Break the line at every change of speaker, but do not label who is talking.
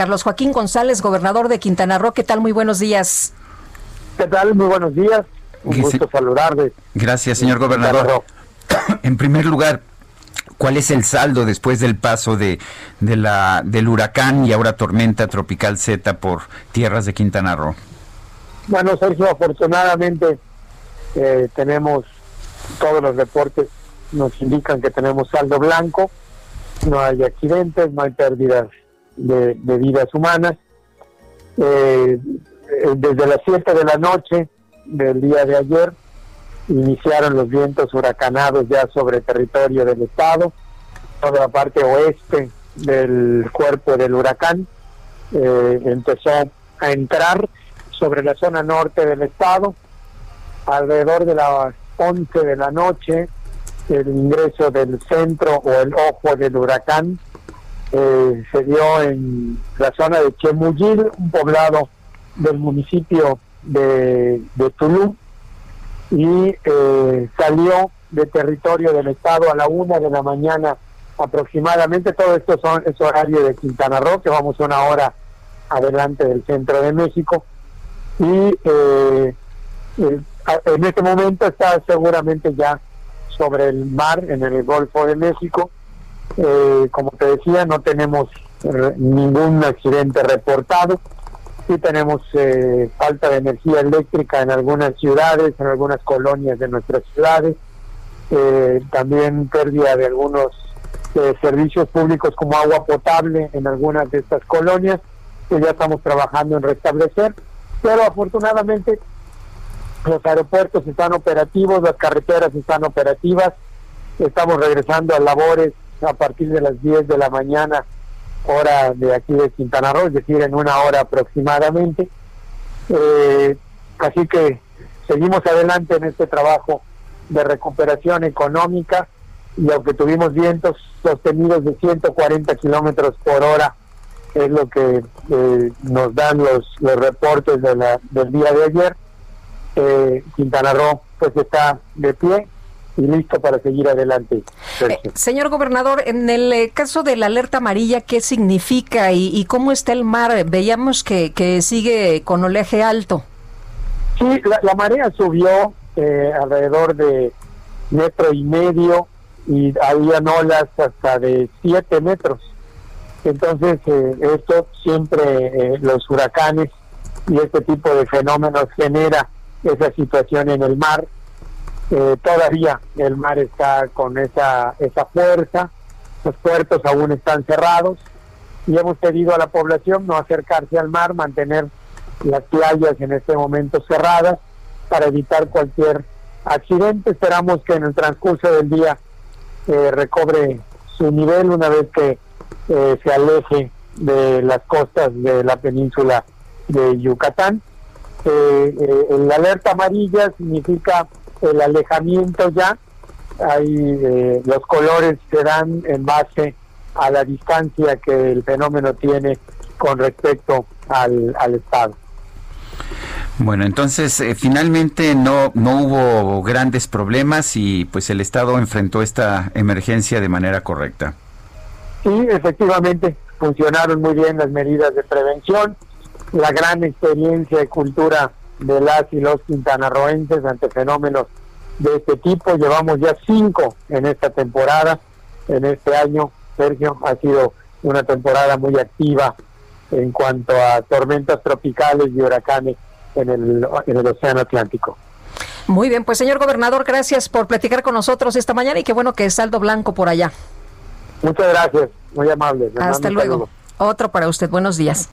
Carlos Joaquín González, gobernador de Quintana Roo, ¿qué tal? Muy buenos días.
¿Qué tal? Muy buenos días. Un gusto saludarles.
Gracias, señor gobernador. En primer lugar, ¿cuál es el saldo después del paso de, de la, del huracán y ahora tormenta tropical Z por tierras de Quintana Roo?
Bueno, Sergio, afortunadamente eh, tenemos todos los reportes nos indican que tenemos saldo blanco, no hay accidentes, no hay pérdidas de, vidas humanas. Eh, eh, desde las 7 de la noche del día de ayer iniciaron los vientos huracanados ya sobre territorio del estado, toda la parte oeste del cuerpo del huracán eh, empezó a entrar sobre la zona norte del estado. Alrededor de las 11 de la noche, el ingreso del centro o el ojo del huracán eh, se dio en la zona de Chemuyil, un poblado del municipio de, de Tulum, y eh, salió de territorio del estado a la una de la mañana aproximadamente. Todo esto son, es horario de Quintana Roo, que vamos una hora adelante del centro de México. Y eh, en este momento está seguramente ya sobre el mar, en el Golfo de México. Eh, como te decía, no tenemos ningún accidente reportado. Sí tenemos eh, falta de energía eléctrica en algunas ciudades, en algunas colonias de nuestras ciudades. Eh, también pérdida de algunos eh, servicios públicos como agua potable en algunas de estas colonias que ya estamos trabajando en restablecer. Pero afortunadamente los aeropuertos están operativos, las carreteras están operativas. Estamos regresando a labores a partir de las 10 de la mañana hora de aquí de Quintana Roo, es decir, en una hora aproximadamente. Eh, así que seguimos adelante en este trabajo de recuperación económica y aunque tuvimos vientos sostenidos de 140 kilómetros por hora, es lo que eh, nos dan los, los reportes de la, del día de ayer, eh, Quintana Roo pues está de pie y listo para seguir adelante.
Eh, señor gobernador, en el eh, caso de la alerta amarilla, ¿qué significa y, cómo está el mar? Veíamos que, que sigue con oleaje alto.
Sí, la, marea subió eh, alrededor de metro y medio y había olas hasta de siete metros. Entonces, esto siempre, los huracanes y este tipo de fenómenos genera esa situación en el mar eh, todavía el mar está con esa, esa fuerza, los puertos aún están cerrados y hemos pedido a la población no acercarse al mar, mantener las playas en este momento cerradas para evitar cualquier accidente. Esperamos que en el transcurso del día eh, recobre su nivel una vez que eh, se aleje de las costas de la península de Yucatán. la alerta amarilla significa el alejamiento ya, ahí eh, los colores se dan en base a la distancia que el fenómeno tiene con respecto al, al Estado.
Bueno, entonces eh, finalmente no, no hubo grandes problemas y pues el Estado enfrentó esta emergencia de manera correcta.
Sí, efectivamente, funcionaron muy bien las medidas de prevención, la gran experiencia y cultura de las y los quintanarroenses ante fenómenos de este tipo. Llevamos ya cinco en esta temporada, en este año, Sergio, ha sido una temporada muy activa en cuanto a tormentas tropicales y huracanes en el, en el Océano Atlántico.
Muy bien, pues señor gobernador, gracias por platicar con nosotros esta mañana y qué bueno que es saldo blanco por allá.
Muchas gracias, muy amable.
Hasta luego. Otro para usted, buenos días.